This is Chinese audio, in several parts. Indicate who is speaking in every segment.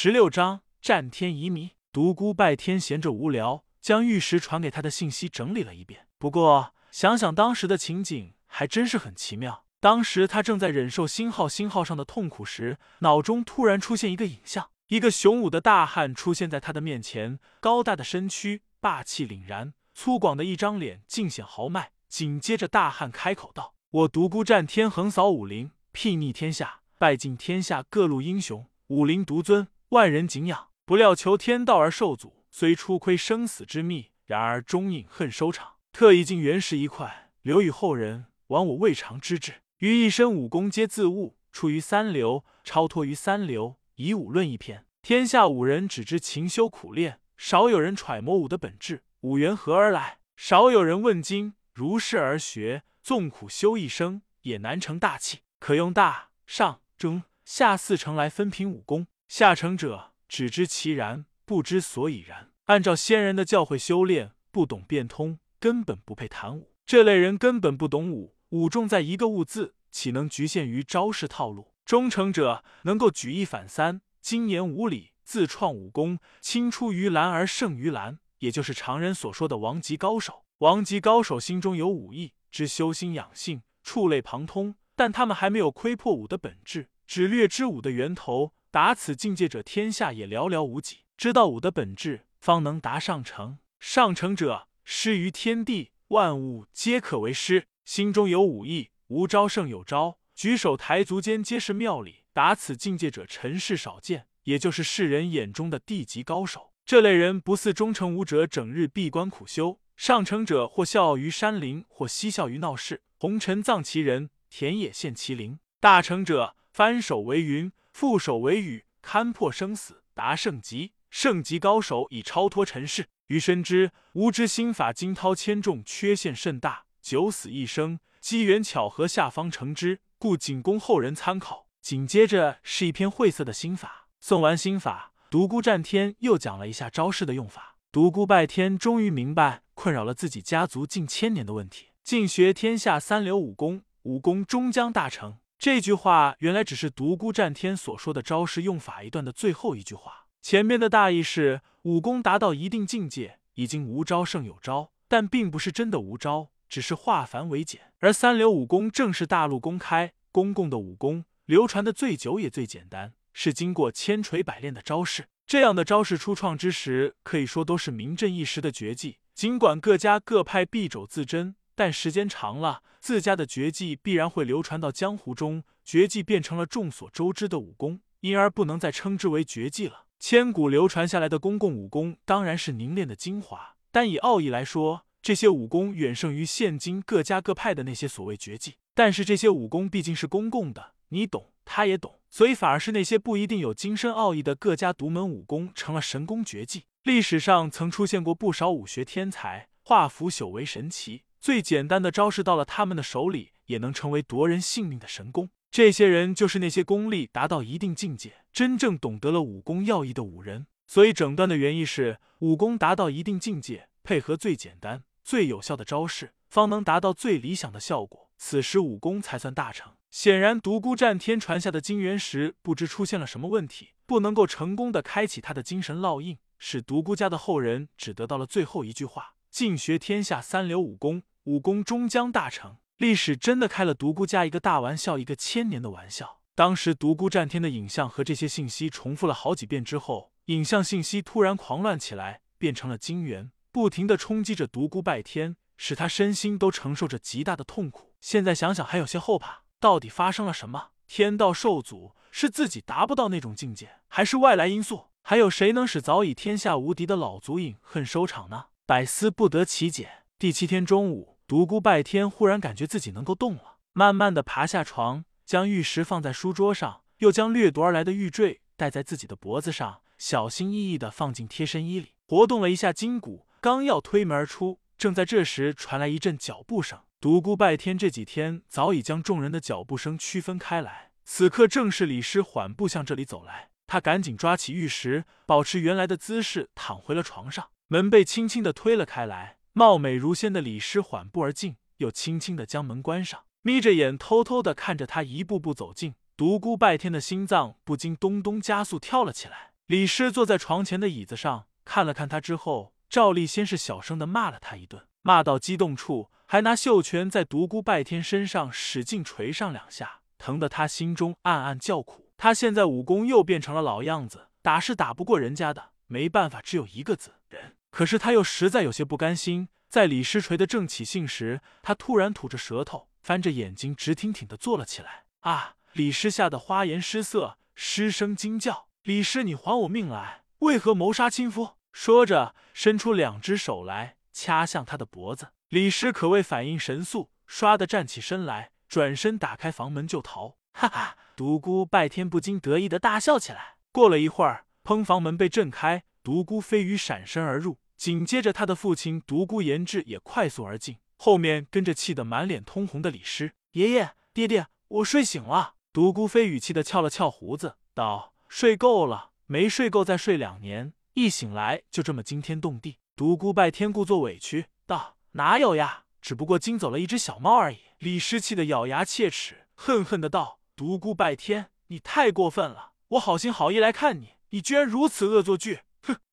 Speaker 1: 十六章战天遗谜。独孤拜天闲着无聊，将玉石传给他的信息整理了一遍。不过想想当时的情景，还真是很奇妙。当时他正在忍受星号星号上的痛苦时，脑中突然出现一个影像：一个雄武的大汉出现在他的面前，高大的身躯，霸气凛然，粗犷的一张脸，尽显豪迈。紧接着，大汉开口道：“我独孤战天横扫武林，睥睨天下，拜尽天下各路英雄，武林独尊，万人敬仰。不料求天道而受阻，虽初窥生死之秘，然而终饮恨收场。特意进原石一块，留与后人，亡我未尝之志。于一身武功皆自悟，出于三流，超脱于三流，以武论一篇。天下武人只知勤修苦练，少有人揣摩武的本质。武缘何而来？少有人问津。”如是而学，纵苦修一生，也难成大器。可用大、上、中、下四成来分评武功。下乘者只知其然，不知所以然。按照先人的教诲修炼，不懂变通，根本不配谈武。这类人根本不懂武，武重在一个“物”字，岂能局限于招式套路？忠诚者能够举一反三，精研武理，自创武功，青出于蓝而胜于蓝，也就是常人所说的王级高手。王级高手心中有武艺，知修心养性，触类旁通，但他们还没有窥破武的本质，只略知武的源头。达此境界者，天下也寥寥无几。知道武的本质，方能达上乘。上乘者，师于天地，万物皆可为师。心中有武艺，无招胜有招，举手抬足间皆是妙理。达此境界者，尘世少见，也就是世人眼中的地级高手。这类人不似忠诚武者，整日闭关苦修。上乘者或笑傲于山林，或嬉笑于闹市。红尘葬其人，田野现其灵。大成者翻手为云，覆手为雨，勘破生死，达圣级。圣级高手已超脱尘世。余深知吾之心法惊涛千重，缺陷甚大，九死一生，机缘巧合下方成之，故仅供后人参考。紧接着是一篇晦涩的心法。送完心法，独孤战天又讲了一下招式的用法。独孤拜天终于明白。困扰了自己家族近千年的问题，尽学天下三流武功，武功终将大成。这句话原来只是独孤战天所说的招式用法一段的最后一句话。前面的大意是武功达到一定境界，已经无招胜有招，但并不是真的无招，只是化繁为简。而三流武功正是大陆公开公共的武功，流传的最久也最简单，是经过千锤百炼的招式。这样的招式初创之时，可以说都是名震一时的绝技。尽管各家各派敝帚自珍，但时间长了，自家的绝技必然会流传到江湖中，绝技变成了众所周知的武功，因而不能再称之为绝技了。千古流传下来的公共武功当然是凝练的精华，但以奥义来说，这些武功远胜于现今各家各派的那些所谓绝技。但是这些武功毕竟是公共的，你懂，他也懂，所以反而是那些不一定有精深奥义的各家独门武功成了神功绝技。历史上曾出现过不少武学天才，化腐朽为神奇。最简单的招式到了他们的手里，也能成为夺人性命的神功。这些人就是那些功力达到一定境界、真正懂得了武功要义的武人。所以整段的原意是，武功达到一定境界，配合最简单、最有效的招式，方能达到最理想的效果。此时武功才算大成。显然，独孤战天传下的金元石不知出现了什么问题，不能够成功的开启他的精神烙印。使独孤家的后人只得到了最后一句话：“尽学天下三流武功，武功终将大成。”历史真的开了独孤家一个大玩笑，一个千年的玩笑。当时独孤战天的影像和这些信息重复了好几遍之后，影像信息突然狂乱起来，变成了金元，不停的冲击着独孤拜天，使他身心都承受着极大的痛苦。现在想想还有些后怕，到底发生了什么？天道受阻，是自己达不到那种境界，还是外来因素？还有谁能使早已天下无敌的老祖影恨收场呢？百思不得其解。第七天中午，独孤拜天忽然感觉自己能够动了，慢慢的爬下床，将玉石放在书桌上，又将掠夺而来的玉坠戴在自己的脖子上，小心翼翼的放进贴身衣里，活动了一下筋骨，刚要推门而出，正在这时传来一阵脚步声。独孤拜天这几天早已将众人的脚步声区分开来，此刻正是李师缓步向这里走来。他赶紧抓起玉石，保持原来的姿势，躺回了床上。门被轻轻的推了开来，貌美如仙的李师缓步而进，又轻轻的将门关上，眯着眼偷偷的看着他一步步走近。独孤拜天的心脏不禁咚咚加速跳了起来。李师坐在床前的椅子上，看了看他之后，照例先是小声的骂了他一顿，骂到激动处，还拿袖拳在独孤拜天身上使劲捶上两下，疼得他心中暗暗叫苦。他现在武功又变成了老样子，打是打不过人家的，没办法，只有一个字忍。可是他又实在有些不甘心，在李师锤的正起兴时，他突然吐着舌头，翻着眼睛，直挺挺的坐了起来。啊！李师吓得花颜失色，失声惊叫。李师，你还我命来！为何谋杀亲夫？说着，伸出两只手来掐向他的脖子。李师可谓反应神速，唰的站起身来，转身打开房门就逃。哈哈！独孤拜天不禁得意的大笑起来。过了一会儿，砰！房门被震开，独孤飞羽闪身而入，紧接着他的父亲独孤延志也快速而进，后面跟着气得满脸通红的李师。爷爷，爹爹，我睡醒了。独孤飞羽气的翘了翘胡子，道。睡够了，没睡够再睡两年，一醒来就这么惊天动地。独孤拜天故作委屈道：“哪有呀，只不过惊走了一只小猫而已。”李师气得咬牙切齿，恨恨的道：“独孤拜天，你太过分了！我好心好意来看你，你居然如此恶作剧！”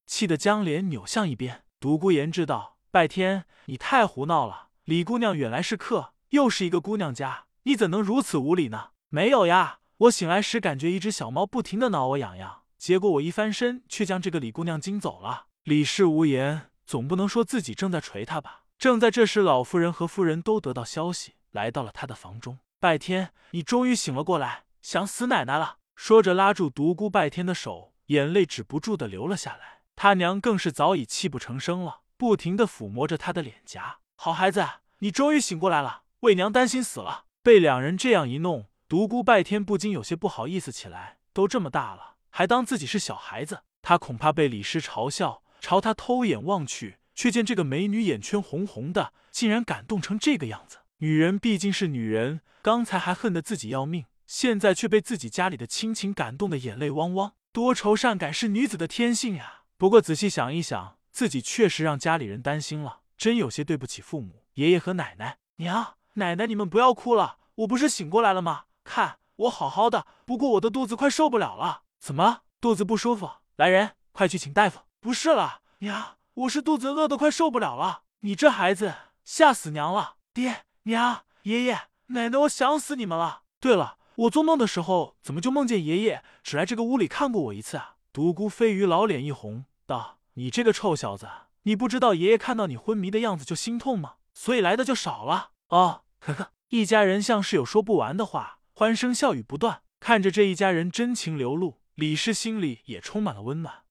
Speaker 1: 气得将脸扭向一边。独孤言知道：“拜天，你太胡闹了！李姑娘远来是客，又是一个姑娘家，你怎能如此无礼呢？”没有呀。我醒来时，感觉一只小猫不停的挠我痒痒，结果我一翻身，却将这个李姑娘惊走了。李氏无言，总不能说自己正在捶她吧？正在这时，老夫人和夫人都得到消息，来到了他的房中。拜天，你终于醒了过来，想死奶奶了！说着，拉住独孤拜天的手，眼泪止不住的流了下来。他娘更是早已泣不成声了，不停的抚摸着他的脸颊。好孩子，你终于醒过来了，为娘担心死了。被两人这样一弄。独孤拜天不禁有些不好意思起来，都这么大了，还当自己是小孩子。他恐怕被李师嘲笑，朝他偷眼望去，却见这个美女眼圈红红的，竟然感动成这个样子。女人毕竟是女人，刚才还恨得自己要命，现在却被自己家里的亲情感动的眼泪汪汪。多愁善感是女子的天性呀。不过仔细想一想，自己确实让家里人担心了，真有些对不起父母、爷爷和奶奶。娘、奶奶，你们不要哭了，我不是醒过来了吗？看我好好的，不过我的肚子快受不了了。怎么肚子不舒服？来人，快去请大夫。不是了，娘，我是肚子饿得快受不了了。你这孩子吓死娘了！爹娘爷爷奶奶，我想死你们了。对了，我做梦的时候怎么就梦见爷爷只来这个屋里看过我一次啊？独孤飞鱼老脸一红，道：“你这个臭小子，你不知道爷爷看到你昏迷的样子就心痛吗？所以来的就少了。”哦，呵呵，一家人像是有说不完的话。欢声笑语不断，看着这一家人真情流露，李氏心里也充满了温暖。